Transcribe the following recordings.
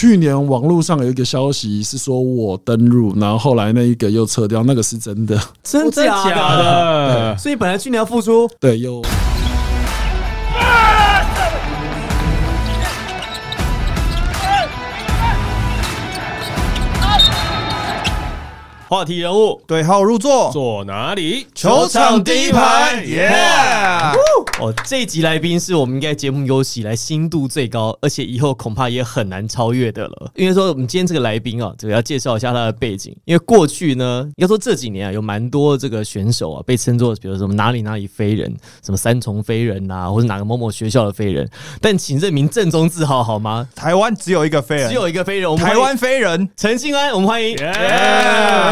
去年网络上有一个消息是说我登入，然后后来那一个又撤掉，那个是真的。真真的假的？所以本来去年要复出，对，有话题人物对号入座，坐哪里？球场第一排，耶！哦，这一集来宾是我们应该节目有史以来新度最高，而且以后恐怕也很难超越的了。因为说我们今天这个来宾啊，这个要介绍一下他的背景。因为过去呢，要说这几年啊，有蛮多这个选手啊，被称作比如什么哪里哪里飞人，什么三重飞人呐、或者哪个某某学校的飞人。但请认明正宗字号好吗？台湾只有一个飞人，只有一个飞人，我们台湾飞人。陈信安，我们欢迎。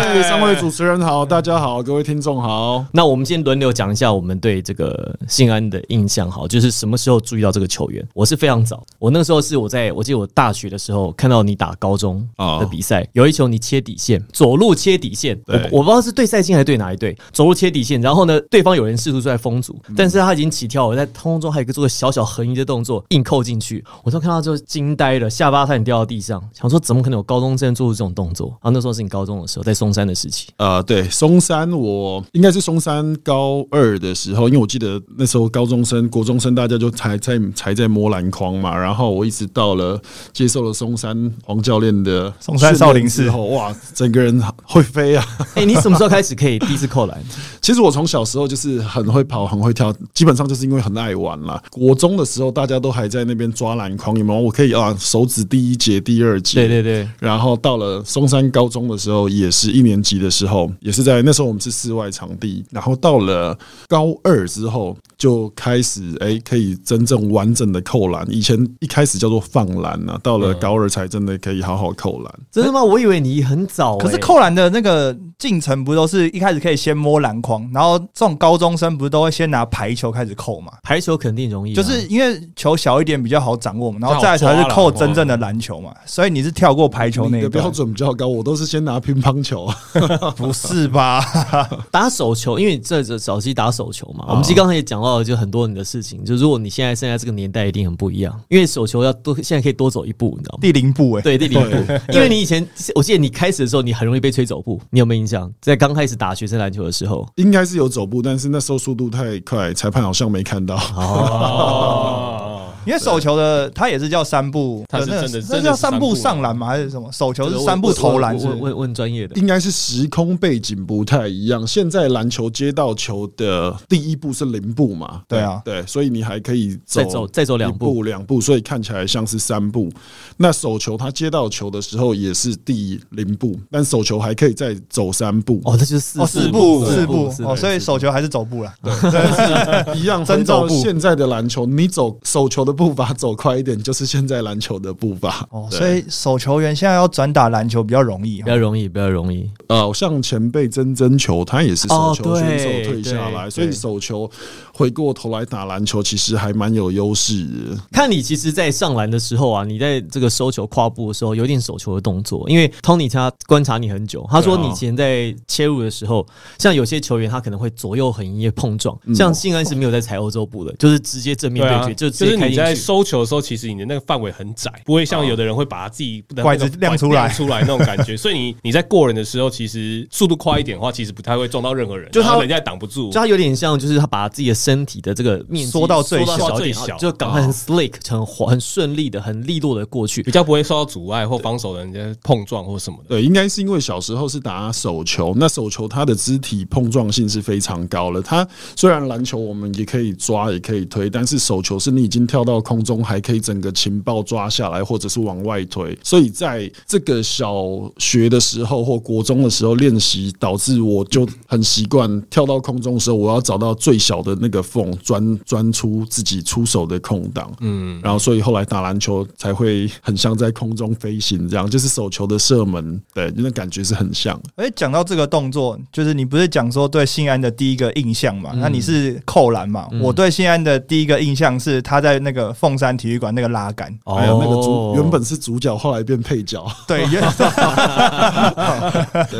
哎，三位主持人好，大家好，各位听众好。那我们今天轮流讲一下我们对这个信安的印象，好，就是什么时候注意到这个球员？我是非常早，我那个时候是我在我记得我大学的时候看到你打高中的比赛，有一球你切底线，左路切底线，我我不知道是对赛金还是对哪一队，左路切底线，然后呢，对方有人试图出来封阻，但是他已经起跳，我在空中还有一个做个小小横移的动作，硬扣进去，我都看到之后惊呆了，下巴差点掉到地上，想说怎么可能有高中生做出这种动作？然后那时候是你高中的时候，在松山的时期。呃，对，松山我应该是松山高二的时候，因为我记得那时候高中生、国中生大家就才在才在摸篮筐嘛，然后我一直到了接受了松山黄教练的松山少林寺后，哇，整个人会飞啊！哎、你什么时候开始可以第一次扣篮？其实我从小时候就是很会跑、很会跳，基本上就是因为很爱玩啦。国中的时候，大家都还在那边抓篮筐，有没有？我可以啊，手指第一节、第二节，对对对，然后到了松山高中的时候，也是一年级的时候，也是在那时候我们是室外场地。然后到了高二之后，就开始哎、可以真正完整的扣篮。以前一开始叫做放篮啊、到了高二才真的可以好好扣篮。真的吗？我以为你很早、欸，可是扣篮的那个进程不都是一开始可以先摸篮筐，然后这种高中生不是都会先拿排球开始扣嘛？排球肯定容易啊、就是因为球小一点比较好掌握嘛，然后再才是扣真正的篮球嘛。所以你是跳过排球那个标？准比较高，我都是先拿乒乓球。不是吧？打手球，因为这这早期打手球嘛，我们其实刚才也讲到了，就很多你的事情。就如果你现在现在这个年代一定很不一样，因为手球要多，现在可以多走一步，你知道吗？第零步哎、对，第零步，因为你以前，我记得你开始的时候，你很容易被吹走步，你有没有印象？在刚开始打学生篮球的时候，应该是有走步，但是那时候速度太快，裁判好像没看到。哦，因为手球的它也是叫三步，它是那个真的真的是那叫三步上篮吗？还是什么？手球是三步投篮是问问问专业的。应该是时空背景不太一样。现在篮球接到球的第一步是零步嘛？对啊对，所以你还可以走再走再走两步步两步，所以看起来像是三步。那手球他接到球的时候也是第零步，但手球还可以再走三步。哦，这就是四步四四步哦，所以手球还是走步了。对 一样，真走步现在的篮球，你走手球的步伐走快一点，就是现在篮球的步伐。哦，所以手球员现在要转打篮球比较容易哦。比较容易，比较容易。呃，像前辈曾曾球，他也是手哦球选手退下来，对所以手球回过头来打篮球，其实还蛮有优势的。看你其实，在上篮的时候啊，你在这个收球跨步的时候，有点手球的动作。因为 Tony 他观察你很久，他说你以前在切入的时候，像有些球员他可能会左右横移碰撞，像信安是没有在踩欧洲步的，就是直接正面对决，就直就是你在。收球的时候，其实你的那个范围很窄，不会像有的人会把他自己的拐 子亮出来亮出来那种感觉。所以你你在过人的时候，其实速度快一点的话，其实不太会撞到任何人，就他人家也挡不住就。他有点像，就是他把自己的身体的这个面积缩到最小就赶快很 slick、很滑很顺利的、很利落的过去比。较不会受到阻碍或防守的人家碰撞或什么的。对，应该是因为小时候是打手球，那手球它的肢体碰撞性是非常高了。它虽然篮球我们也可以抓，也可以推，但是手球是你已经跳到空中，还可以整个情报抓下来，或者是往外推。所以在这个小学的时候或国中的时候练习，导致我就很习惯跳到空中的时候，我要找到最小的那个缝，钻钻出自己出手的空档。嗯，然后所以后来打篮球才会很像在空中飞行这样，就是手球的射门，对，那感觉是很像。哎，讲到这个动作，就是你不是讲说对信安的第一个印象嘛？那你是扣篮嘛？我对信安的第一个印象是他在那个凤山体育馆那个拉杆，哦还有那个主原本是主角，后来变配角。对，原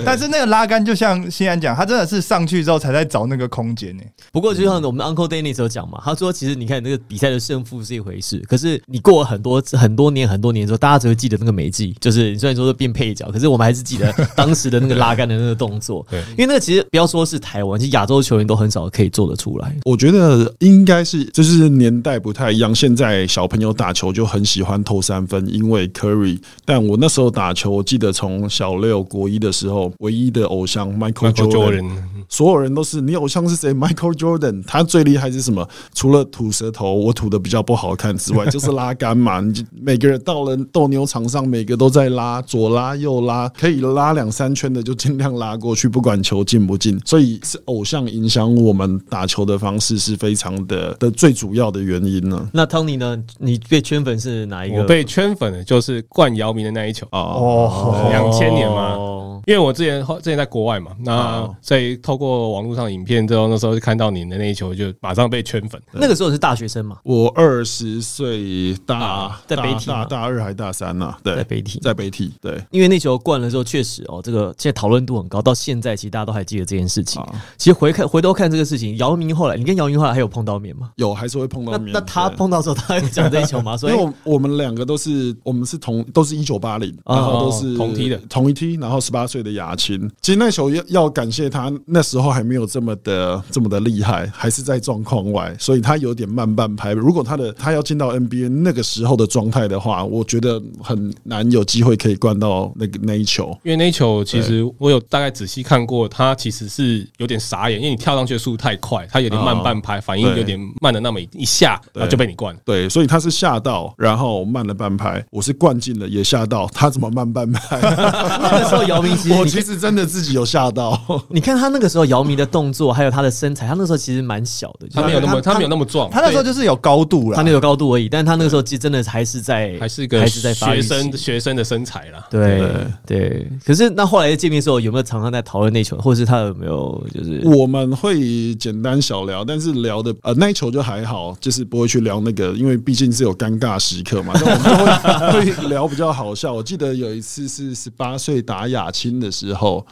但是那个拉杆就像信安讲，他真的是上去之后才在找那个空间呢。不过就像我们 Uncle Dennis 有讲嘛，他说其实你看那个比赛的胜负是一回事，可是你过了很多很多年很多年之后，大家只会记得那个美技，就是你虽然说是变配角，可是我们还是记得当时的那个拉杆的那个动作。对因为那个其实不要说是台湾，其实亚洲球员都很少可以做得出来。我觉得应该是就是年代不太一样，现在小朋友打球就很喜欢投三分，因为 Curry。但我那时候打球，我记得从小六国一的时候，唯一的偶像 Michael。Jordan，所有人都是你偶像是谁？Michael Jordan，他最厉害是什么？除了吐舌头，我吐的比较不好看之外，就是拉杆嘛。你就每个人到了斗牛场上，每个都在拉，左拉右拉，可以拉两三圈的就尽量拉过去，不管球进不进。所以是偶像影响我们打球的方式是非常的的最主要的原因呢。那 Tony 呢？你被圈粉是哪一个？我被圈粉的就是冠姚明的那一球，啊，哦，两千年嘛。哦因为我之前之前在国外嘛，那哦所以透过网络上影片之后，那时候就看到你的那一球，就马上被圈粉。那个时候是大学生嘛，我二十岁大啊在北体吗大大二还大三呢、对，在北体。在北体，对因为那球灌了之后，确实哦，这个现在讨论度很高，到现在其实大家都还记得这件事情。啊，其实回看回头看这个事情，姚明后来，你跟姚明后来还有碰到面吗？有还是会碰到面。那那他碰到时候，他会讲这一球吗？所以因为我我们两个都是我们是同都是一九八零，哦然后都是同梯的同一梯，然后十八岁的雅青。其实那球要要感谢他那时候还没有这么的这么的厉害，还是在状况外，所以他有点慢半拍。如果他的他要进到 NBA 那个时候的状态的话，我觉得很难有机会可以灌到那个那一球。因为那一球其实我有大概仔细看过，他其实是有点傻眼，因为你跳上去的速度太快，他有点慢半拍，反应有点慢了那么一下，然后就被你灌了。对，所以他是吓到，然后慢了半拍。我是灌进了，也吓到，他怎么慢半拍？那个时候姚明其实 我其实真的自己有吓到。你看他那个时候姚明的动作，还有他的身材，他那时候其实蛮小的，他没有那么，他他没有那么壮，他那时候就是有高度了他那，个高度而已，但他那个时候其实真的还是在还是一个还是在发育学生学生的身材啦。对对。可是那后来见面的时候，有没有常常在讨论那球，或者是他有没有就是我们会简单小聊，但是聊的呃那一球就还好，就是不会去聊那个，因为毕竟是有尴尬时刻嘛。那我们就会 会聊比较好笑。我记得有一次是十八岁打亚青的时候。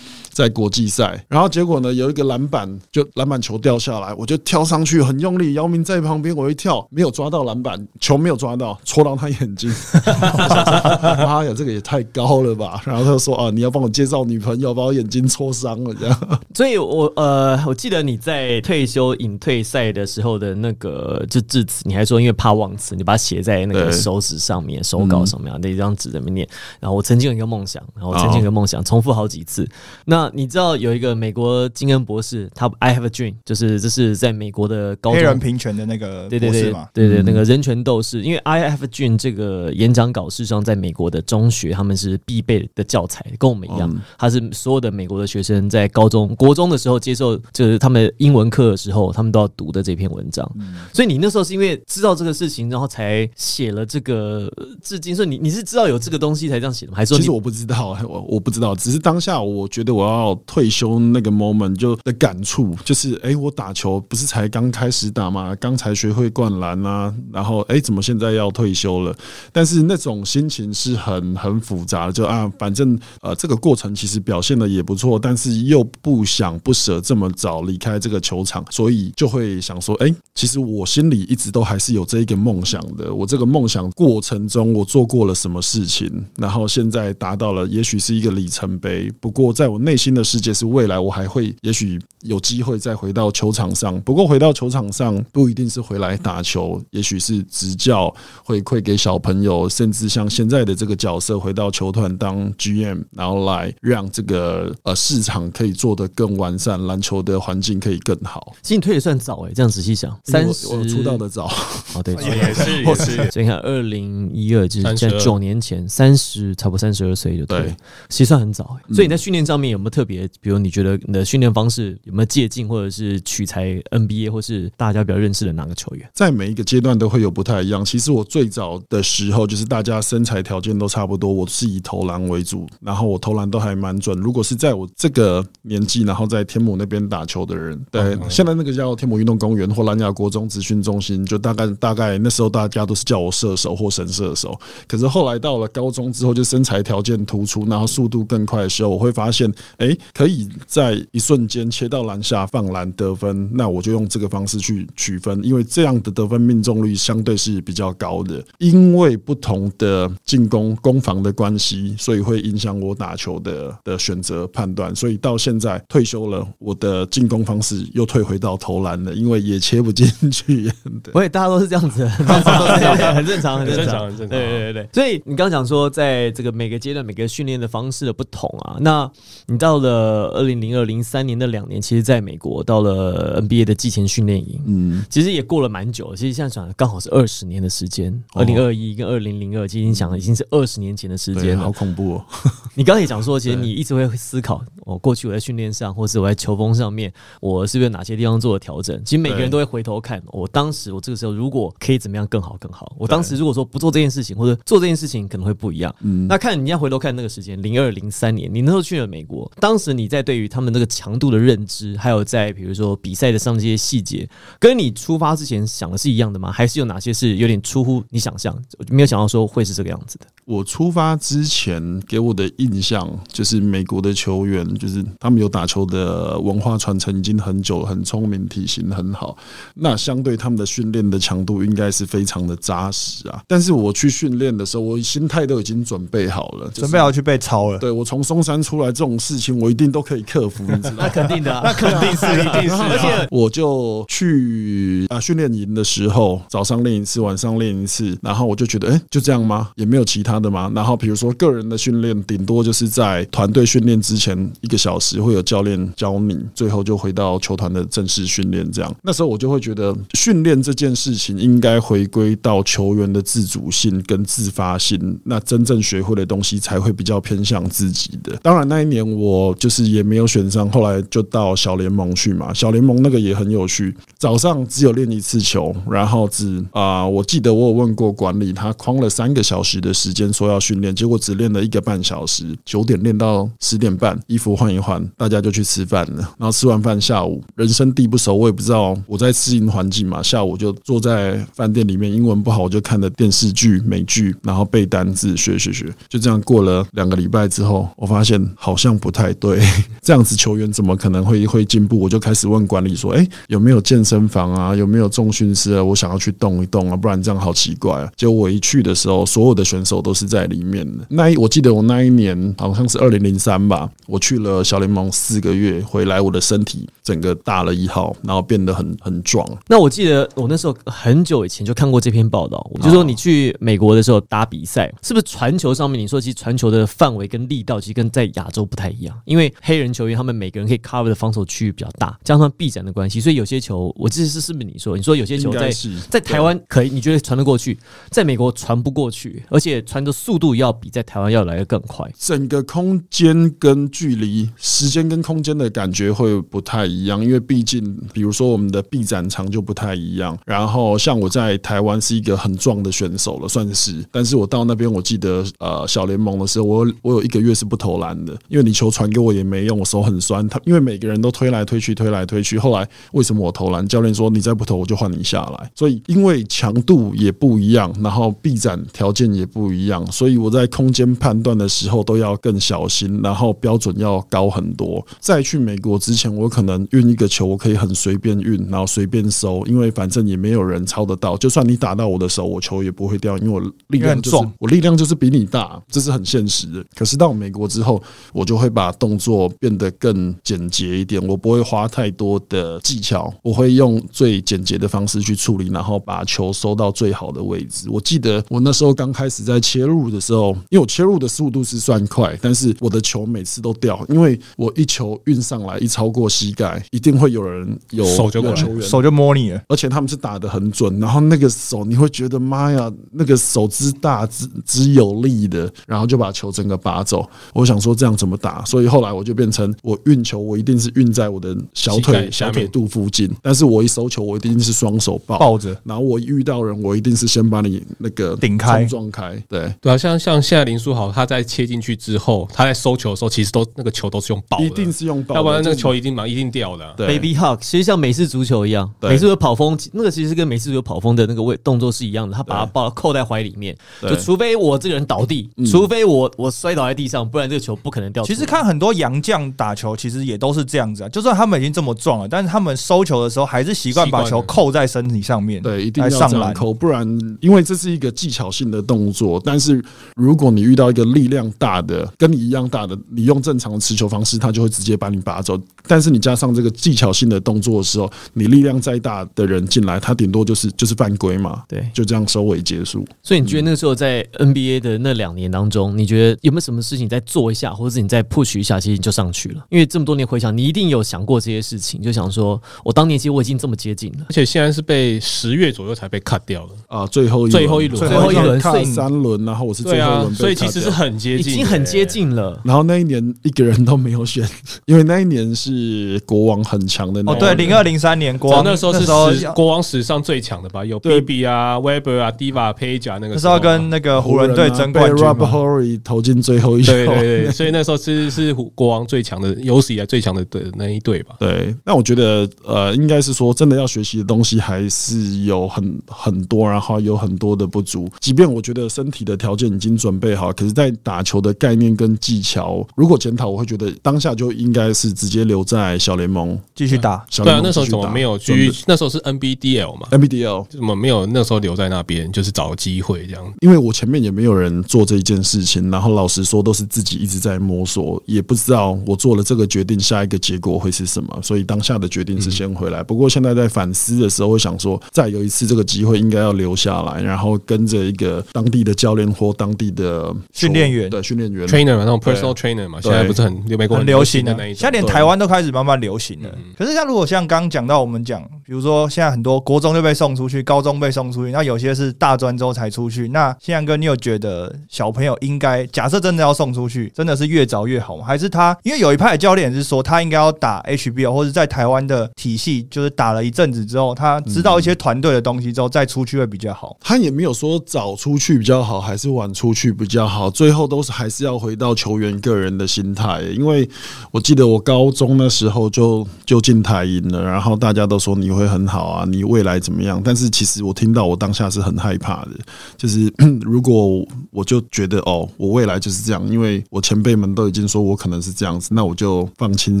在国际赛，然后结果呢，有一个篮板，就篮板球掉下来，我就跳上去很用力，姚明在旁边，我一跳没有抓到篮板，球没有抓到，戳到他眼睛。妈呀，这个也太高了吧！然后他就说啊，你要帮我介绍女朋友，把我眼睛戳伤了这样。所以我，呃，我记得你在退休隐退赛的时候的那个就致辞，你还说因为怕忘词，你把它写在那个手指上面、手稿上面啊，那一张纸在那边念。然后我曾经有一个梦想，然后我曾经有一个梦想，重复好几次。那你知道有一个美国金恩博士，他 I have a dream，就是这是在美国的高黑人中。平权的那个对对对博士嘛，对对，那个人权斗士，因为 I have a dream 这个演讲稿，事实上在美国的中学他们是必备的教材，跟我们一样，他是所有的美国的学生在高中、国中的时候接受，就是他们英文课的时候，他们都要读的这篇文章。所以你那时候是因为知道这个事情，然后才写了这个呃致敬。所以你你是知道有这个东西才这样写的吗？还是说其实我不知道，我我不知道，只是当下我觉得我要到退休那个 moment 就的感触，就是哎、诶我打球不是才刚开始打吗，刚才学会灌篮啊，然后哎、诶怎么现在要退休了？但是那种心情是很很复杂的，就啊，反正呃这个过程其实表现的也不错，但是又不想不舍这么早离开这个球场，所以就会想说，哎、其实我心里一直都还是有这一个梦想的。我这个梦想过程中，我做过了什么事情，然后现在达到了，也许是一个里程碑。不过，在我内心的世界是未来，我还会也许有机会再回到球场上。不过，回到球场上不一定是回来打球，也许是执教、回馈给小朋友，甚至像现在的这个角色，回到球团当 GM，然后来让这个呃市场可以做得更完善，篮球的环境可以更好。其实你退的算早哎、这样仔细想，三十我我出道的早，哦对，也是也是，所以你看，二零一二就是32现在九年前，三十差不多三十二岁就退对，其实算很早、欸。所以你在训练上面有没有特别，比如你觉得你的训练方式有没有借鉴，或者是取材 NBA 或是大家比较认识的哪个球员？在每一个阶段都会有不太一样。其实我最早的时候，就是大家身材条件都差不多，我是以投篮为主，然后我投篮都还蛮准。如果是在我这个年纪，然后在天母那边打球的人，对，现在那个叫天母运动公园或蓝雅国中职训中心，就大概大概那时候大家都是叫我射手或神射手。可是后来到了高中之后，就身材条件突出，然后速度更快的时候，我会发现，诶，可以在一瞬间切到篮下放篮得分，那我就用这个方式去取分，因为这样的得分命中率相对是比较高的。因为不同的进攻攻防的关系，所以会影响我打球的的选择判断。所以到现在退休了，我的进攻方式又退回到投篮了，因为也切不进去。对，不会，大家都是这样子，很正常，很正常，很正常，对。对对对。所以你刚刚讲说，在这个每个阶段、每个训练的方式的不同啊，那你到了二零零二、零三年的两年，其实在美国到了 NBA 的季前训练营，嗯，其实也过了蛮久。其实现在想刚好是二十年的时间，二零二一跟二零零二，其实你讲的已经是二十年前的时间了，好恐怖哦。你刚才也讲说，其实你一直会思考，我过去我在训练上，或是我在球风上面，我是不是哪些地方做了调整？其实每个人都会回头看，我当时我这个时候如果可以怎么样更好更好？我当时如果说不做这件事情，或者做这件事情可能会不一样。嗯，那看你要回头看那个时间，零二零三年，你那时候去了美国，当时你在对于他们这个强度的认知，还有在比如说比赛的上这些细节，跟你出发之前想的是一样的吗？还是有哪些是有点出乎你想象？没有想到说会是这个样子的。我出发之前给我的印象就是美国的球员，就是他们有打球的文化传承已经很久了，很聪明，体型很好。那相对他们的训练的强度应该是非常的扎实啊。但是我去训练的时候，我心态都已经准备好了，准备好去被抄了。对我从松山出来这种事情，我一定都可以克服。你知道？那肯定的，那肯定是，一定是。而且我就去啊训练营的时候，早上练一次，晚上练一次，然后我就觉得，哎，就这样吗？也没有其他的吗？然后比如说个人的训练，顶多就是在团队训练之前一个小时会有教练教你，最后就回到球团的正式训练。这样，那时候我就会觉得，训练这件事情应该回归到球员的自主性跟自发性，那真正学会的东西才会比较偏向自己的。当然，那一年我我就是也没有选上，后来就到小联盟去嘛。小联盟那个也很有趣，早上只有练一次球，然后只啊，我记得我有问过管理，他框了三个小时的时间说要训练，结果只练了一个半小时，九点练到十点半，衣服换一换，大家就去吃饭了。然后吃完饭，下午人生地不熟，我也不知道我在适应环境嘛。下午就坐在饭店里面，英文不好，我就看的电视剧、美剧，然后背单字，学学学，就这样过了两个礼拜之后，我发现好像不太对，这样子球员怎么可能会会进步？我就开始问管理说：“哎，有没有健身房啊？有没有重训师啊？我想要去动一动啊，不然这样好奇怪啊。”结果我一去的时候，所有的选手都是在里面的。那一我记得我那一年好像是二零零三吧，我去了小联盟四个月，回来我的身体整个大了一号，然后变得很很壮。那我记得我那时候很久以前就看过这篇报道，我就说你去美国的时候打比赛，是不是传球上面？你说其实传球的范围跟力道其实跟在亚洲不太一样，因为黑人球员他们每个人可以 cover 的防守区域比较大，加上臂展的关系，所以有些球我记得是是不是你说？你说有些球在在台湾可以，你觉得传得过去，在美国传不过去，而且传的速度要比在台湾要来的更快。整个空间跟距离、时间跟空间的感觉会不太一一样，因为毕竟比如说我们的臂展长就不太一样。然后像我在台湾是一个很壮的选手了，算是，但是我到那边我记得呃小联盟的时候，我我有一个月是不投篮的，因为你球传给我也没用，我手很酸。他因为每个人都推来推去，推来推去。后来为什么我投篮？教练说你再不投我就换你下来。所以因为强度也不一样，然后臂展条件也不一样，所以我在空间判断的时候都要更小心，然后标准要高很多。在去美国之前，我可能运一个球，我可以很随便运，然后随便收，因为反正也没有人抄得到。就算你打到我的手，我球也不会掉，因为我力量就是我力量就是比你大，这是很现实的。可是到美国之后，我就会把动作变得更简洁一点，我不会花太多的技巧，我会用最简洁的方式去处理，然后把球收到最好的位置。我记得我那时候刚开始在切入的时候，因为我切入的速度是算快，但是我的球每次都掉，因为我一球运上来一超过膝盖，一定会有人有手就有球手就摸你了，而且他们是打的很准，然后那个手你会觉得妈呀，那个手之大之之有力的，然后就把球整个拔走。我想说这样怎么打？所以后来我就变成我运球，我一定是运在我的小腿小腿肚附近，但是我一收球，我一定是双手抱抱着，然后我遇到人，我一定是先把你那个顶开。撞开。对。对啊，像像现在林书豪他在切进去之后，他在收球的时候，其实都那个球都是用抱，一定是用抱，要不然那个球一定嘛一定掉的啊。对 Baby Hawk，其实像美式足球一样，对美式足球跑风那个其实跟美式足球跑风的那个位动作是一样的，他把它抱扣在怀里面，对就除非我这个人倒地，嗯除非我我摔倒在地上，不然这个球不可能掉。其实看很多洋将打球，其实也都是这样子啊。就算他们已经这么壮了，但是他们收球的时候还是习惯把球扣在身体上面，对，一定要上篮。这样扣，不然因为这是一个技巧性的动作。但是如果你遇到一个力量大的，跟你一样大的，你用正常的持球方式，他就会直接把你拔走。但是你加上这个技巧性的动作的时候，你力量再大的人进来，他顶多就是就是犯规嘛，对，就这样收尾结束。所以你觉得那个时候在 NBA 的那两年当中，你觉得有没有什么事情再做一下，或者是你再 push 一下，其实你就上去了？因为这么多年回想，你一定有想过这些事情，就想说我当年其实我已经这么接近了。而且现在是被十月左右才被 cut 掉了。啊，最后一最后一轮最最后一轮看所以三轮，然后我是最后一轮，被所以其实是很接近，已经很接。近了。然后那一年一个人都没有选，因为那一年是国王很强的那哦，对，年零二零三年国王那时候是国王史上最强的吧？有对 BB 啊、Weber 啊、Diva、Page 啊，那个那时候要跟那个湖人队争冠军啊被 Rob。Horry 投进最后一球。对对对，所以那时候是是国王最强的，有史以来最强的的那一队吧。对，那我觉得呃，应该是说真的要学习的东西还是有很很多，然后有很多的不足。即便我觉得身体的条件已经准备好，可是，在打球的概念跟技巧，如果检讨，我会觉得当下就应该是直接留在小联盟。继续打，对啊那时候怎么没有去？那时候是 NBDL 嘛，NBDL？怎么没有那时候留在那边，就是找机会这样。因为我前面也没有人做这一件事情，然后老实说都是自己一直在摸索，也不知道我做了这个决定，下一个结果会是什么，所以当下的决定是先回来。不过现在在反思的时候，会想说，再有一次这个机会应该要留下来，然后跟着一个当地的教练或当地的训练员对训练员 trainer 嘛，那种 personal trainer 嘛，现在不是很美国很流行的的那一，种。现在连台湾都开始慢慢流行了。可是像如果像刚刚讲到我们讲，比如说现在很多国中就被送出去，高中被送出去，那有些是大专之后才出去。那现在哥，你有觉得小朋友应该假设真的要送出去，真的是越早越好吗？还是他因为有一派的教练是说他应该要打 HBL 或者在台湾的体系，就是打了一阵子之后，他知道一些团队的东西之后再出去会比较好。他也没有说早出去比较好，还是晚出去比较好，最后都是还是要回到球员个人的心态。因为我记得我高中那时候就就进台银了，然后大家都说你会很好啊，你未来怎么样？但是其实我听到我当下是很害怕的，就是 如果我就觉得哦，我未来就是这样，因为我前辈们都已经说我可能是这样子，那我就放轻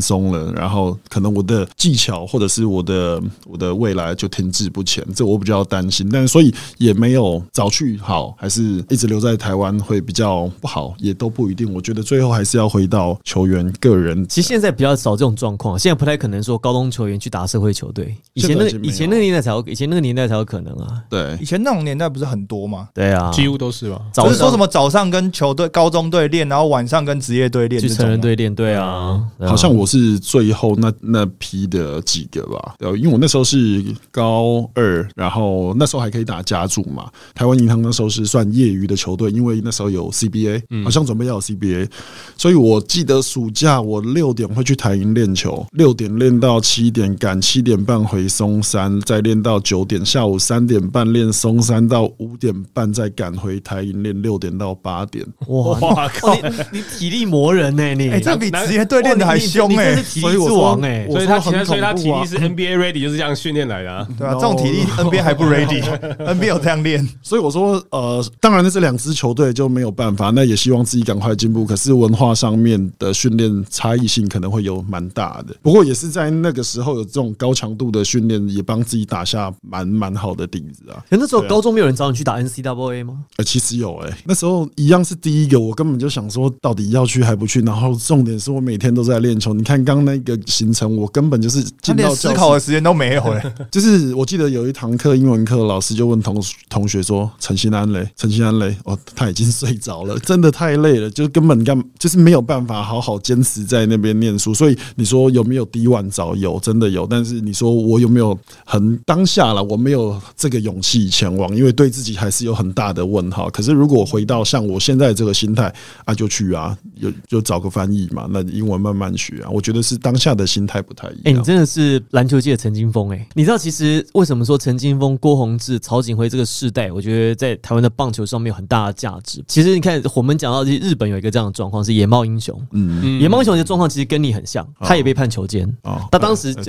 松了，然后可能我的技巧或者是我的我的未来就停滞不前，这我比较担心。但是所以也没有早去好，还是一直留在台湾会比较不好，也都不一定。我觉得最后还是要回到球员个人。其实现在比较少这种状况，现在不太可能说高中球员去打社会球队。以前那以前那个年代才有，以前那个年代才有可能啊。对以前那种年代不是很多吗？对啊，几乎都是吧。不是说什么早上跟球队、高中队练，然后晚上跟职业队练去。成人队练队啊，对啊好像我是最后那那批的几个吧，对，因为我那时候是高二，然后那时候还可以打甲组嘛。台湾银行那时候是算业余的球队，因为那时候有 CBA，好像准备要有 CBA，所以我记得暑假我六点会去台银练球，六点练到七点，赶七点半回松山，再练到九点，下午三点半练松山到五点半，再赶回台银练六点到八点。哇！你你体力磨人呢？你哎、这比难职业队练的还凶你哎、真是体力之王哎！我所以他说很所以他体力是 NBA ready，就是这样训练来的啊。对啊这种体力 NBA 还不 ready，NBA 有这样练。所以我说，呃，当然，那这两支球队就没有办法，那也希望自己赶快进步。可是文化上面的训练差异性可能会有蛮大的。不过也是在那个时候有这种高强度的训练，也帮自己打下蛮蛮好的底子啊。可那时候高中没有人找你去打 NCAA 吗？呃，其实有诶、那时候一样是第一个，我根本就想说，到底要去还不去？然后重点是我每天都在练球。你看刚那个行程，我根本就是进到思考的时间都没有哎、就是我记得有一堂课英文课，老师就问同同学说：“陈新安嘞，陈新安嘞，哦，他已经睡着了，真的太累了，就是根本干就是没有办法好好坚持在那边念书。所以你说有没有第一晚早？有，真的有。但是你说我有没有很当下了？我没有这个勇气前往，因为对自己还是有很大的问号。可是如果回到像我现在这个心态啊，就去啊，有就找个翻译嘛，那英文慢慢学啊。我觉得是当下的心态不太一样。哎、你真的是篮球界的陈金峰哎！你知道其实为什么说陈金峰、郭宏志、曹景辉这个世代，我觉得在台湾的棒球上面有很大的价值。其实你看，我们讲到日本有一个这样的状况是野猫英雄，嗯，野猫英雄的状况其实跟你很像，他也被判囚监。啊他当时我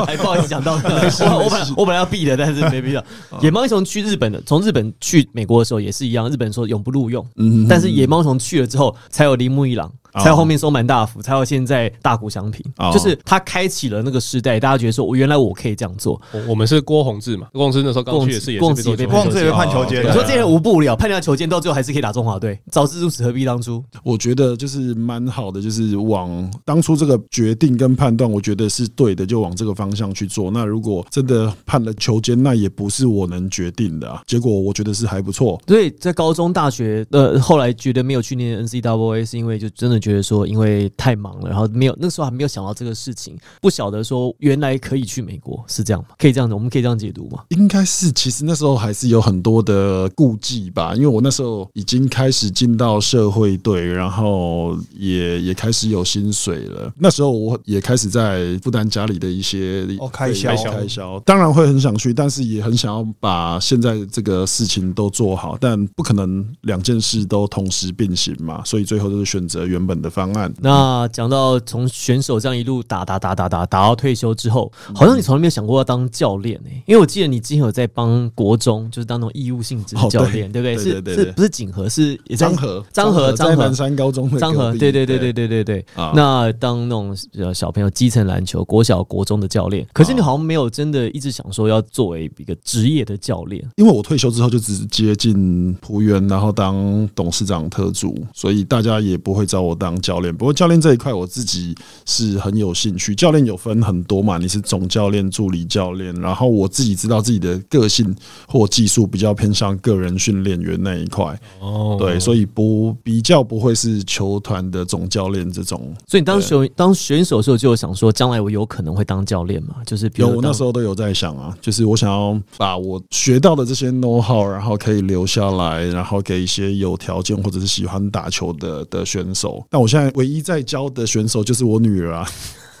我不好意思讲到，我 我本来我本来要避的，但是没必要。野猫英雄去日本的，从日本去美国的时候也是一样，日本说永不录用，嗯但是野猫熊去了之后，才有铃木一郎。才有后面收满大辅，才有现在大谷翔平，哦就是他开启了那个时代，大家觉得说，我原来我可以这样做。我我们是郭宏志嘛，郭宏志那时候刚去也是也郭宏志也被是被做郭宏志也被判球监你说这些人无不了，判掉球监，到最后还是可以打中华队。早知如此，何必当初？我觉得就是蛮好的，就是往当初这个决定跟判断，我觉得是对的，就往这个方向去做。那如果真的判了球监，那也不是我能决定的、啊。结果我觉得是还不错。所以在高中、大学，呃，后来觉得没有去念 N C W A，是因为就真的觉得说，因为太忙了，然后没有那时候还没有想到这个事情，不晓得说原来可以去美国，是这样吗？可以这样子，我们可以这样解读吗？应该是，其实那时候还是有很多的顾忌吧，因为我那时候已经开始进到社会队，然后也也开始有薪水了。那时候我也开始在负担家里的一些哦开销开销，当然会很想去，但是也很想要把现在这个事情都做好，但不可能两件事都同时并行嘛，所以最后就是选择原本的方案。那讲到从选手这样一路打打打打打打到退休之后，好像你从来没有想过要当教练诶、因为我记得你之前有在帮国中，就是当那种义务性质教练，对不对？对是是不是锦和？是张和，张和张和南山高中的张和，对对对对对对对。啊那当那种呃小朋友基层篮球、国小、国中的教练，可是你好像没有真的一直想说要作为一个职业的教练。因为我退休之后就直接进浦原，然后当董事长特助，所以大家也不会找我当教练。不过教练这一块我自己是很有兴趣。教练有分很多嘛，你是总教练、助理教练，然后我自己知道自己的个性或技术比较偏向个人训练员那一块，哦对，所以不比较不会是球团的总教练这种。所以你当选当选手的时候，就有想说，将来我有可能会当教练嘛？就是比如有，我那时候候都有在想啊，就是我想要把我学到的这些 know how，然后可以留下来，然后给一些有条件或者是喜欢打球的的选手。但我现在唯一在教的选手就是我女儿啊，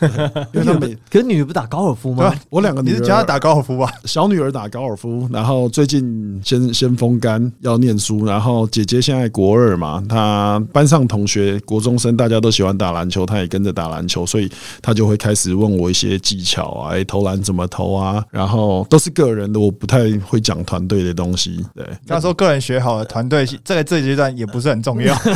因为他们可是女儿不打高尔夫吗？我两个女儿你是教她打高尔夫吧？小女儿打高尔夫，然后最近先先风干要念书，然后姐姐现在国二嘛，她班上同学国中生大家都喜欢打篮球，她也跟着打篮球，所以她就会开始问我一些技巧啊，哎、投篮怎么投啊，然后都是个人的，我不太会讲团队的东西，对。他说个人学好了，团队这个这个阶段也不是很重要。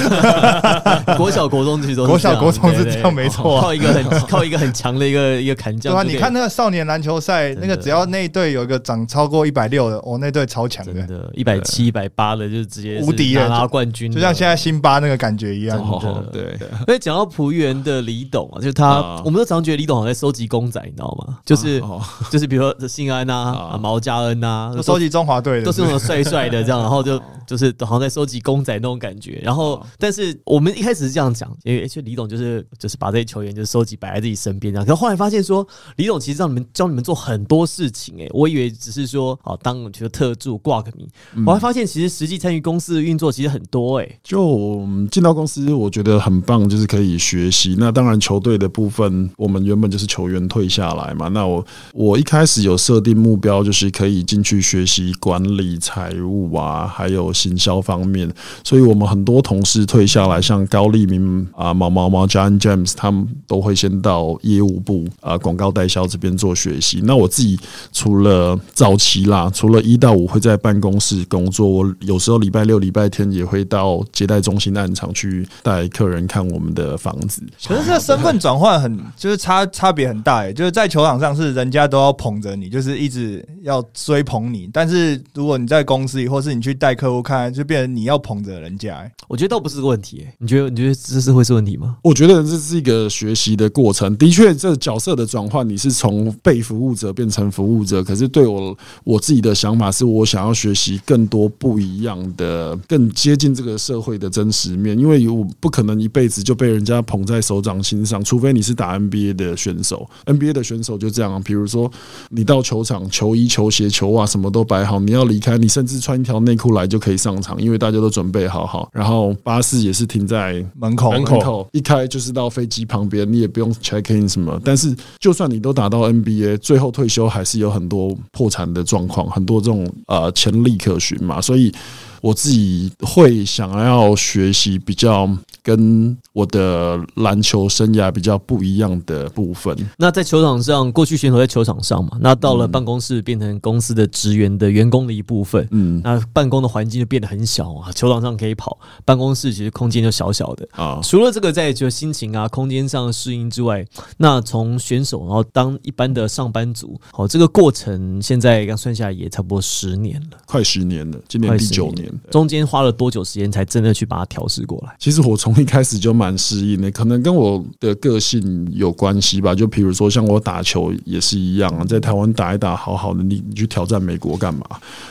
国小、国中其实都是国小国中是这样没错啊靠一个很靠一个很强的一个一个砍将对吧？你看那个少年篮球赛，那个只要那一队有一个长超过一百六的，哦，那队超强的，真的，一百七、一百八的，就直接无敌了拿拿冠军，就像现在辛巴那个感觉一样。真的。哦，对，所以讲到浦原的李董啊，就是他，啊。我们都常觉得李董好像在收集公仔，你知道吗？就是、哦。就是比如说信安啊、啊。啊毛家恩啊，都收集中华队的，都是那种帅帅的这样，然后就就是好像在收集公仔那种感觉。然后，但是我们一开始是这样讲，因为就李董就是就是把这些球员就是收集摆在自己身边这样。可是后来发现说，李总其实让你们教你们做很多事情、欸，我以为只是说哦当觉得特助挂个名，我还发现其实实际参与公司的运作其实很多哎、欸。就嗯进到公司，我觉得很棒，就是可以学习。那当然，球队的部分，我们原本就是球员退下来嘛。那我我一开始有设定目标，就是可以进去学习管理、财务啊，还有行销方面。所以我们很多同事退下来，像高立明啊、毛毛毛、John James，他们都会先到业务部啊、广告代销这边做学习。那我自己除了早期啦，除了一到五会在办公室工作，我有时候礼拜六、礼拜天也会到接待中心的暗场去带客人看我们的房子。可是这个身份转换很，就是差差别很大诶。就是在球场上是人家都要捧着你，就是一直要追捧你；但是如果你在公司里，或是你去带客户看，就变成你要捧着人家欸。我觉得倒不是个问题、欸，你觉得你觉得这是会是问题吗？我觉得这是一个学习的过程。的确，这角色的转换，你是从被服务者变成服务者。可是对我我自己的想法是，我想要学习更多不一样的、更接近这个社会的真实面。因为我不可能一辈子就被人家捧在手掌心上，除非你是打 NBA 的选手。NBA 的选手就这样，比如说你到球场，球衣、球鞋、球袜什么都摆好，你要离开，你甚至穿一条内裤来就可以上场，因为大家都准备好好。然后巴士也是停在门口门门口一开就是到飞机旁边，你也不用 check in 什么。但是就算你都打到 NBA，最后退休还是有很多破产的状况，很多这种呃潜力可循嘛。所以我自己会想要学习比较跟我的篮球生涯比较不一样的部分。那在球场上，过去选手在球场上嘛，那到了办公室变成公司的职员的员工的一部分，嗯那办公的环境就变得很小啊。球场上可以跑，办公室其实空间就小小的。啊，除了这个在就心情啊、空间上的适应之外，那从选手然后当一般的上班族，好，这个过程现在刚算下来也差不多十年了，快十年了，今年第九年。中间花了多久时间才真的去把它调试过来？其实我从一开始就蛮适应的，可能跟我的个性有关系吧。就比如说像我打球也是一样啊，在台湾打一打好好的，你你去挑战美国干嘛？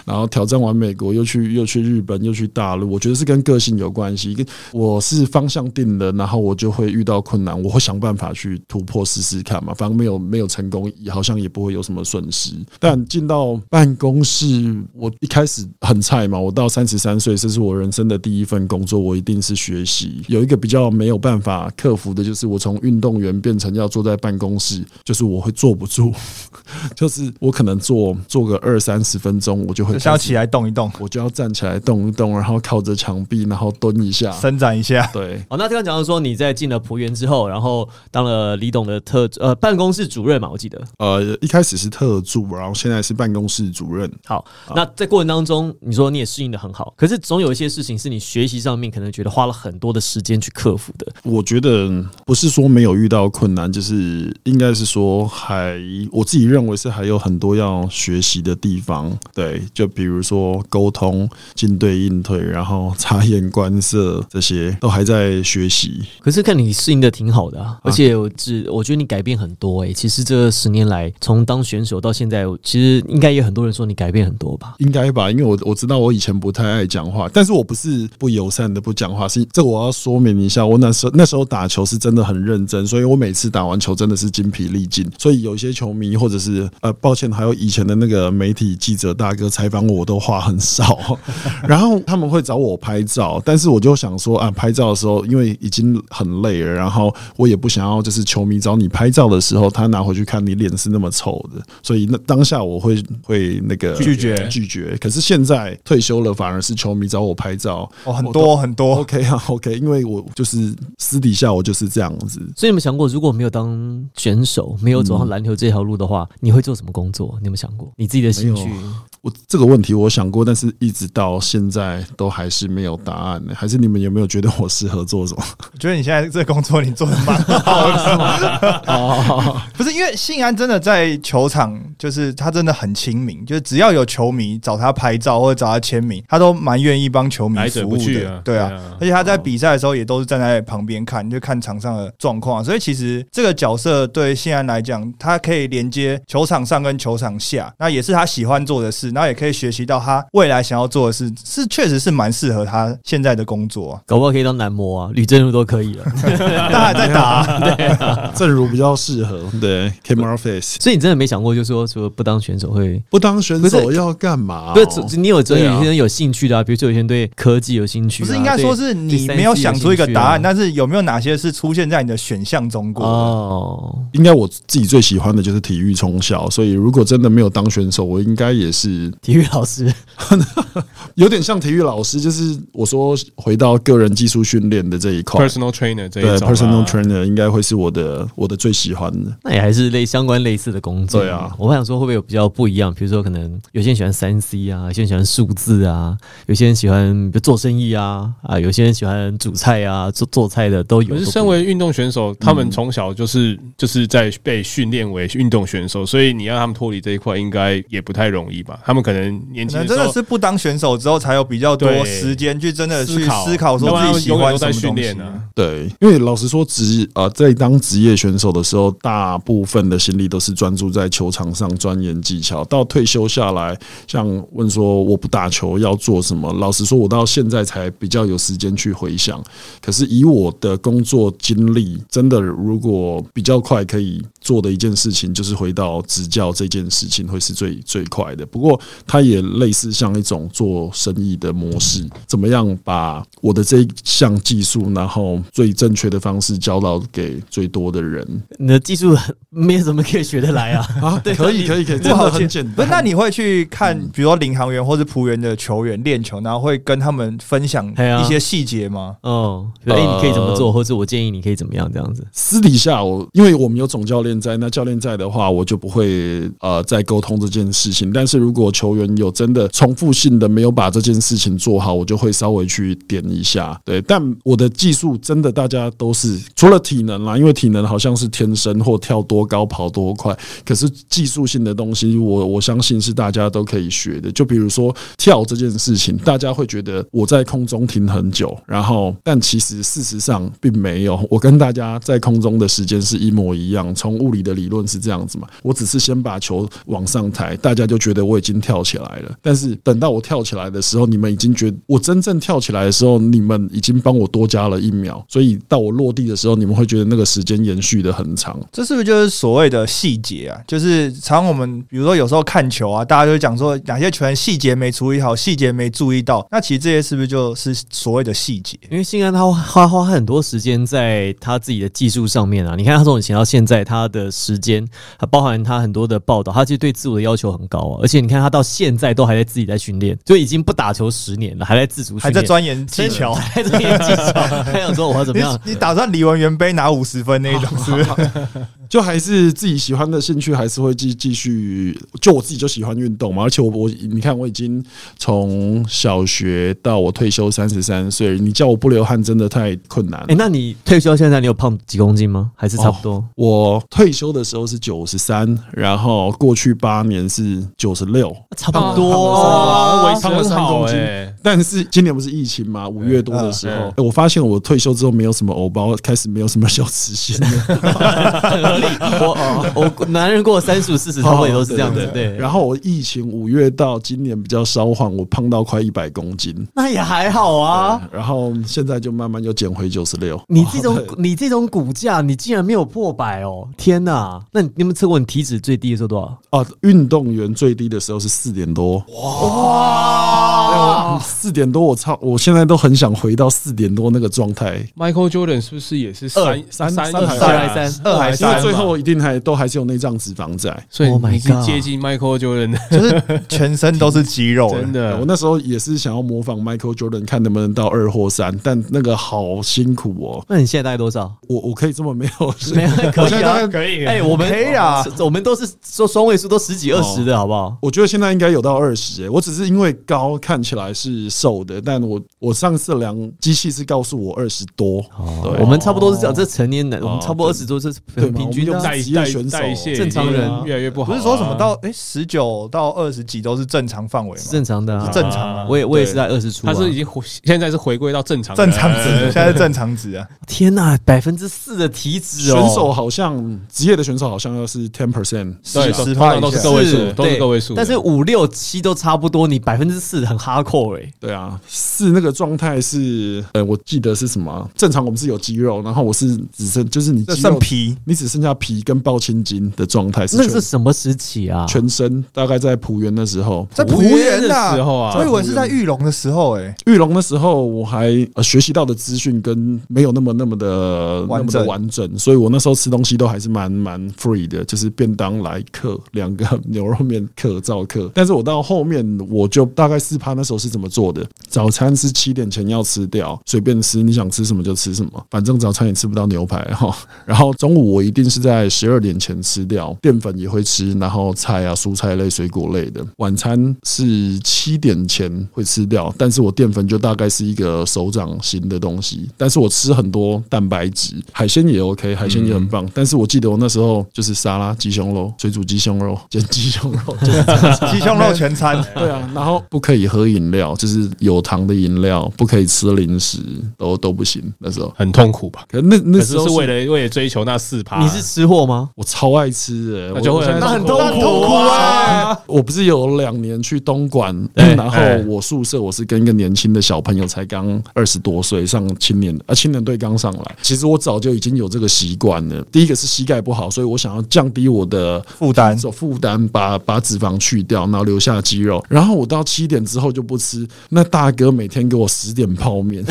然后挑战完美国又去又去日本又去大陆，我觉得是跟个性有关系。跟我是方向定了，然后我就会遇到困难，我会想办法去突破试试看嘛。反正没有没有成功，好像也不会有什么损失。但进到办公室，我一开始很菜嘛，我到三十三岁，这是我人生的第一份工作，我一定是学习。有一个比较没有办法克服的，就是我从运动员变成要坐在办公室，就是我会坐不住，就是我可能坐坐个二三十分钟，我就会要起来动一动，我就要站起来动一动，然后靠着墙壁，然后蹲一下。伸展一下。对，哦，那刚刚讲到说你在进了璞园之后，然后当了李董的特呃办公室主任嘛，我记得。呃，一开始是特助，然后现在是办公室主任。好，那在过程当中，你说你也适应的很好，可是总有一些事情是你学习上面可能觉得花了很多的时间去克服的。我觉得不是说没有遇到困难，就是应该是说还我自己认为是还有很多要学习的地方。对，就比如说沟通、进对应退，然后察言观色这些都还在学习。可是看你适应的挺好的、啊，而且我只我觉得你改变很多诶、其实这十年来，从当选手到现在，其实应该也很多人说你改变很多吧？应该吧，因为我我知道我以前不太爱讲话，但是我不是不友善的不讲话，是这我要说明一下，我那时候那时候打球是真的很认真，所以我每次打完球真的是精疲力尽，所以有一些球迷或者是呃，抱歉，还有以前的那个媒体记者大哥采访我，我都话很少，然后他们会找我拍照，但是我就想说啊，拍照的时候因为已经很累了，然后我也不想要就是球迷找你拍照的时候，他拿回去看你脸是那么丑的，所以那当下我会会那个拒绝拒绝。可是现在退休了，反而是球迷找我拍照，哦，很多很多。OK 啊，OK，因为我就是私底下我就是这样子。所以你们想过，如果没有当选手，没有走上篮球这条路的话，你会做什么工作？你有没有想过你自己的兴趣没？我这个问题我想过，但是一直到现在都还是没有答案呢。还是你们有没有觉得我适合做什么？我觉得你现在这个工作你做的蛮好的，是吗？哦，不是因为信安真的在球场，就是他真的很亲民，就是只要有球迷找他拍照或者找他签名，他都蛮愿意帮球迷服务的。啊对啊对啊，而且他在比赛的时候也都是站在旁边看，就看场上的状况。所以其实这个角色对信安来讲，他可以连接球场上跟球场下，那也是他喜欢做的事，然后也可以学习到他未来想要做的事，是确实是蛮适合他现在的工作啊。搞不好可以当男模啊，吕正如都可以了。他还在打啊、正 如比较适合，对，camera face。所以你真的没想过，就是说，除了不当选手会。不当选手要干嘛？不是，你有真有些人有兴趣的啊，比如说有些人对科技有兴趣、啊，不是应该说是你没有想出一个答案，但但是有没有哪些是出现在你的选项中过？哦，应该我自己最喜欢的就是体育从小，所以如果真的没有当选手，我应该也是体育老师 有点像体育老师，就是我说回到个人技术训练的这一块。personal trainer 这一对种啊，personal trainer 应该会是我的我的最喜欢的。那也还是类相关类似的工作。对啊我想说会不会有比较不一样？比如说可能有些人喜欢三 C 啊，有些人喜欢数字啊，有些人喜欢比如做生意啊，啊，有些人喜欢煮菜啊，做做菜的都有。可是身为运动选手，他们从小就是就是在被训练为运动选手，所以你让他们脱离这一块，应该也不太容易吧？他们可能年轻的时候能真的是不当选手之后，才有比较多时间去真的去思考说自己喜欢什么东西练啊。对，因为老实说，职呃在当职业选手的时候，大部分的心力都是专注在球场上钻研技巧。到退休下来，像问说我不打球要做什么，老实说，我到现在才比较有时间去回想。可是以我的工作经历，真的如果比较快可以做的一件事情就是回到执教这件事情会是最最快的。不过它也类似像一种做生意的模式，怎么样把我的这一项技术，然后最正确的方式教到给最多的人你的技术没有什么可以学得来啊。啊？对可以可以可以，真不好接的很简单。不，那你会去看，比如说领航员或是仆员的球员练球，然后会跟他们分享一些细节吗？哦，哎、你可以怎么做，或者我建议你可以怎么样，这样子。私底下我，因为我们有总教练在，那教练在的话，我就不会呃再沟通这件事情。但是如果球员有真的重复性的没有把这件事情做好，我就会稍微去点一下。对，但我的技术真的大家都是除了体能啦，因为体能好像是天生或跳多高跑多快，可是技术性的东西我，我相信是大家都可以学的。就比如说跳这件事情，大家会觉得我在空中停很久，然后但其实事实上并没有。我跟大家在空中的时间是一模一样，从物理的理论是这样子嘛。我只是先把球往上抬，大家就觉得我已经跳起来了。但是等到我跳起来的时候，你们已经觉得我真正跳起来的时候，你们已经帮我多加了一秒，所以到我落地的时候，你们会觉得那个时间延续的很长。这是不是就是所谓的细节啊？就是常我们比如说有时候看球啊，大家就讲说哪些球员细节没处理好，细节没注意到。那其实这些是不是就是所谓的细节？因为信安他花花很多时间在他自己的技术上面啊，你看他从以前到现在，他的时间，还包含他很多的报道，他其实对自我的要求很高啊。而且你看他到现在都还在自己在训练，就已经不打球十年了，还在自主训练，还在钻研技巧。还在钻研技巧，还想说我要怎么样？你你打算李文元杯拿五十分那一种是不是？就还是自己喜欢的兴趣，还是会继继续。就我自己就喜欢运动嘛，而且我我你看我已经从小学到我退休三十三岁，你叫我不流汗真的太困难了。哎、那你退休现在你有胖几公斤吗？还是差不多？我退休的时候是九十三，然后过去八年是九十六，差不多、哇，维持胖了很好三公斤哎。但是今年不是疫情嘛，五月多的时候我发现我退休之后没有什么偶包，开始没有什么小吃心了。很合理。我我男人过三十五四十，差不多也都是这样子。对，然后我疫情五月到今年比较稍缓，我胖到快一百公斤。那也还好啊。然后现在就慢慢又减回九十六。你这种你这种骨架，你竟然没有破百哦！天哪！那你你有没有测过你体脂最低的时候多少？哦，运动员最低的时候是四点多。哇！四点多，我操！我现在都很想回到四点多那个状态。Michael Jordan 是不是也是三三三三二还三二还因三嘛为最后一定还都还是有内脏脂肪在。所以 Oh 你是接近 Michael Jordan 的，就是全身都是肌肉，真的我。那时候也是想要模仿 Michael Jordan，看能不能到二或三，但那个好辛苦哦。那你现在大概多少？我我可以这么没有没有，可以啊，可以哎，我们可以啊我们都是说双位数，都十几二十的好不好？我觉得现在应该有到二十、哎，我只是因为高看起来是瘦的，但我我上次量机器是告诉我二十多，对，我们差不多是这样，这成年人，我们哦差不多二十多，是平均代代代谢正常人。越来越不好啊，不是说什么到哎十九到二十几都是正常范围吗？正常的啊，正常啊。我也我也是在二十出啊，他是已经回现在是回归到正常正常值，现在是正常值啊。天呐，百分之四的体脂哦，选手好像职业的选手好像要是 ten percent，对，十通常都是个位数，都是对个位数。但是五六七都差不多，你百分之四很哈扣哎，对啊，是那个状态是，呃，我记得是什么？正常我们是有肌肉，然后我是只剩就是你剩皮，你只剩下皮跟抱青筋的状态，是那全是什么时期啊？全身大概在浦原的时候，在浦浦原的时候啊。我以为是在玉龙的时候，哎，玉龙的时候，我还呃学习到的资讯跟没有那么那么的那么的完整。完整，所以我那时候吃东西都还是蛮蛮 free 的，就是便当来客，两个牛肉面客照客。但是我到后面我就大概四趴那时候是怎么做的？早餐是七点前要吃掉，随便吃，你想吃什么就吃什么，反正早餐也吃不到牛排哈。然后中午我一定是在十二点前吃掉，淀粉也会吃，然后菜啊、蔬菜类、水果类的。晚餐是七点前会吃掉，但是我淀粉就大概是一个手掌型的东西，但是我吃很多蛋白质，海鲜也 OK，海鲜也很棒。但是我记得我那时候就是沙拉、鸡胸肉、水煮鸡胸肉、煎鸡胸肉，鸡胸肉全餐。对啊，然后不可以喝饮饮料，就是有糖的饮料，不可以吃零食，都都不行。那时候，很痛苦吧？可那那时候是是为了为了追求那四趴，你是吃货吗？我超爱吃的，那就会很痛苦痛苦啊！我不是有两年去东莞，然后我宿舍我是跟一个年轻的小朋友，才刚二十多岁，上青年啊青年队刚上来。其实我早就已经有这个习惯了。第一个是膝盖不好，所以我想要降低我的负担走负担，把把脂肪去掉，然后留下肌肉。然后我到七点之后就不吃。那大哥每天给我十点泡面，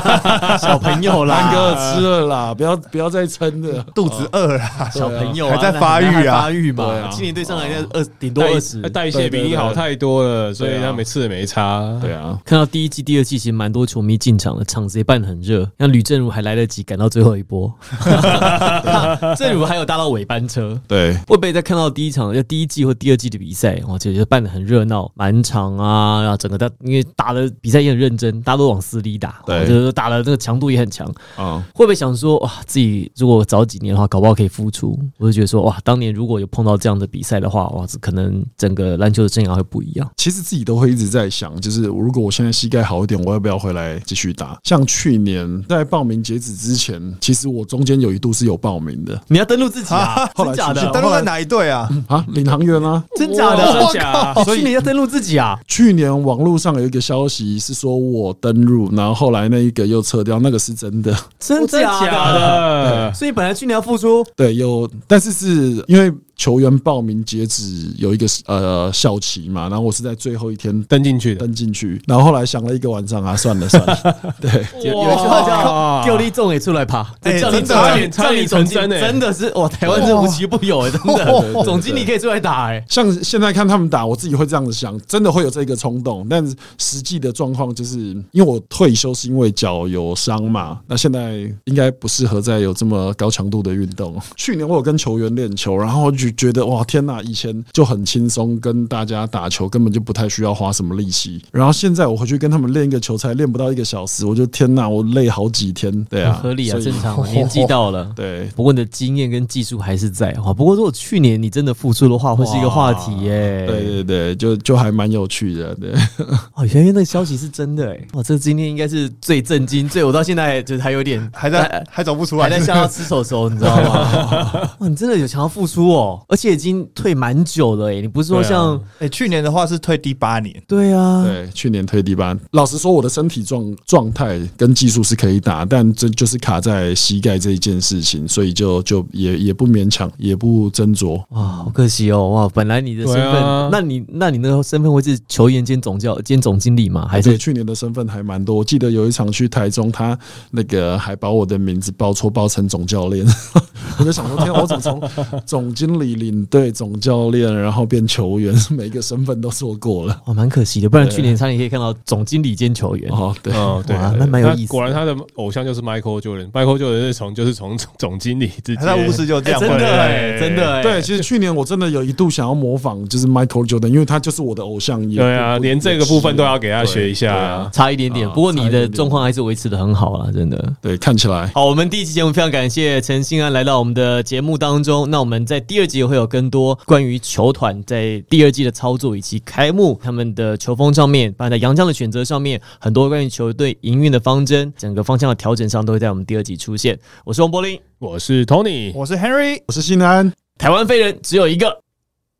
小朋友大哥，吃了啦，不要不要再撑了。肚子饿啦，小朋友啊还在发育啊发育嘛，青年队上来应该二顶多代二十。代谢比你好太多了，所以他每次也没差。对啊，看到第一季、第二季，其实蛮多球迷进场的，场子也办得很热。那吕正如还来得及赶到最后一波，正如还有搭到尾班车。对，会不会在看到第一场就第一季或第二季的比赛，哇，这就办得很热闹，满场啊，然后整因为打的比赛也很认真，大家都往死里打，对就是打的那个强度也很强。啊，会不会想说，哇，自己如果早几年的话，搞不好可以复出？我就觉得说，哇，当年如果有碰到这样的比赛的话，哇，这可能整个篮球的生涯会不一样。其实自己都会一直在想，就是如果我现在膝盖好一点，我要不要回来继续打？像去年在报名截止之前，其实我中间有一度是有报名的你要登录自己啊？后来真假的？登录在哪一队啊？啊，领航员啊。真假的？真假？哦，去年要登录自己啊？去年网络上有一个消息是说我登入，然后后来那一个又撤掉，那个是真的。真的假的？所以本来去年要复出，对，有，但是是因为球员报名截止有一个呃校期嘛，然后我是在最后一天登进去的，登进去，然后后来想了一个晚上啊，算了算了，对。有有一句话叫哇“丢力重也出来爬”，哎叫你真的叫你总经差点成真的是哇，台湾是无奇不有哎，真的总经理可以出来打哎。像现在看他们打，我自己会这样子想，真的会有这个冲动。但是实际的状况就是，因为我退休是因为脚有伤嘛，那现在应该不适合再有这么高强度的运动。去年我有跟球员练球，然后就觉得哇天呐，以前就很轻松，跟大家打球根本就不太需要花什么力气。然后现在我回去跟他们练一个球，才练不到一个小时，我就天呐，我累好几天。对啊，合理啊，正常啊，年纪到了。对。不过你的经验跟技术还是在哈。不过如果去年你真的复出的话，会是一个话题耶。对对对，就就还蛮有趣的，对。哦，原来那个消息是真的哎。哇，这今天应该是最震惊、最我到现在就是还有点还在还走不出来，还在想要吃手手，你知道吗？哇，你真的有想要复出哦，而且已经退蛮久了哎。你不是说像哎，去年的话是退第八年，对啊，对，去年退第八。老实说，我的身体状状态跟技术是可以打，但这就是卡在膝盖这一件事情，所以就就也也不勉强，也不斟酌。哇，好可惜哦！哇，本来你的身份，啊那你那你那个身份会是球员兼总教兼总经理吗？还是去年的身份还蛮多，我记得有一场去台中，他那个还把我的名字报错，报成总教练。我就想说，天啊，我怎么从总经理、领队、总教练，然后变球员，每一个身份都做过了。哦，蛮可惜的，不然去年差点可以看到总经理兼球员。哦，对，哦，对哇对那蛮有意思果然他的偶像就是 Michael Jordan，Michael Jordan 是从就是从总经理直接他在巫师就这样，的真的哎，对，其实去年我真的有一度想要模仿，就是 Michael Jordan，因为他就是我的偶像。对啊，连这个部分都要给他学一下啊啊。差一点点。啊不过你的状况还是维持的很好啊，真的。对，看起来好，我们第一期节目非常感谢陈信安来到我们的节目当中。那我们在第二集会有更多关于球团在第二季的操作以及开幕他们的球风上面，包括在杨将的选择上面，很多关于球队营运的方针，整个方向的调整上都会在我们第二季出现。我是王柏林，我是 Tony，我是 Henry。我是新安。台湾飞人只有一个。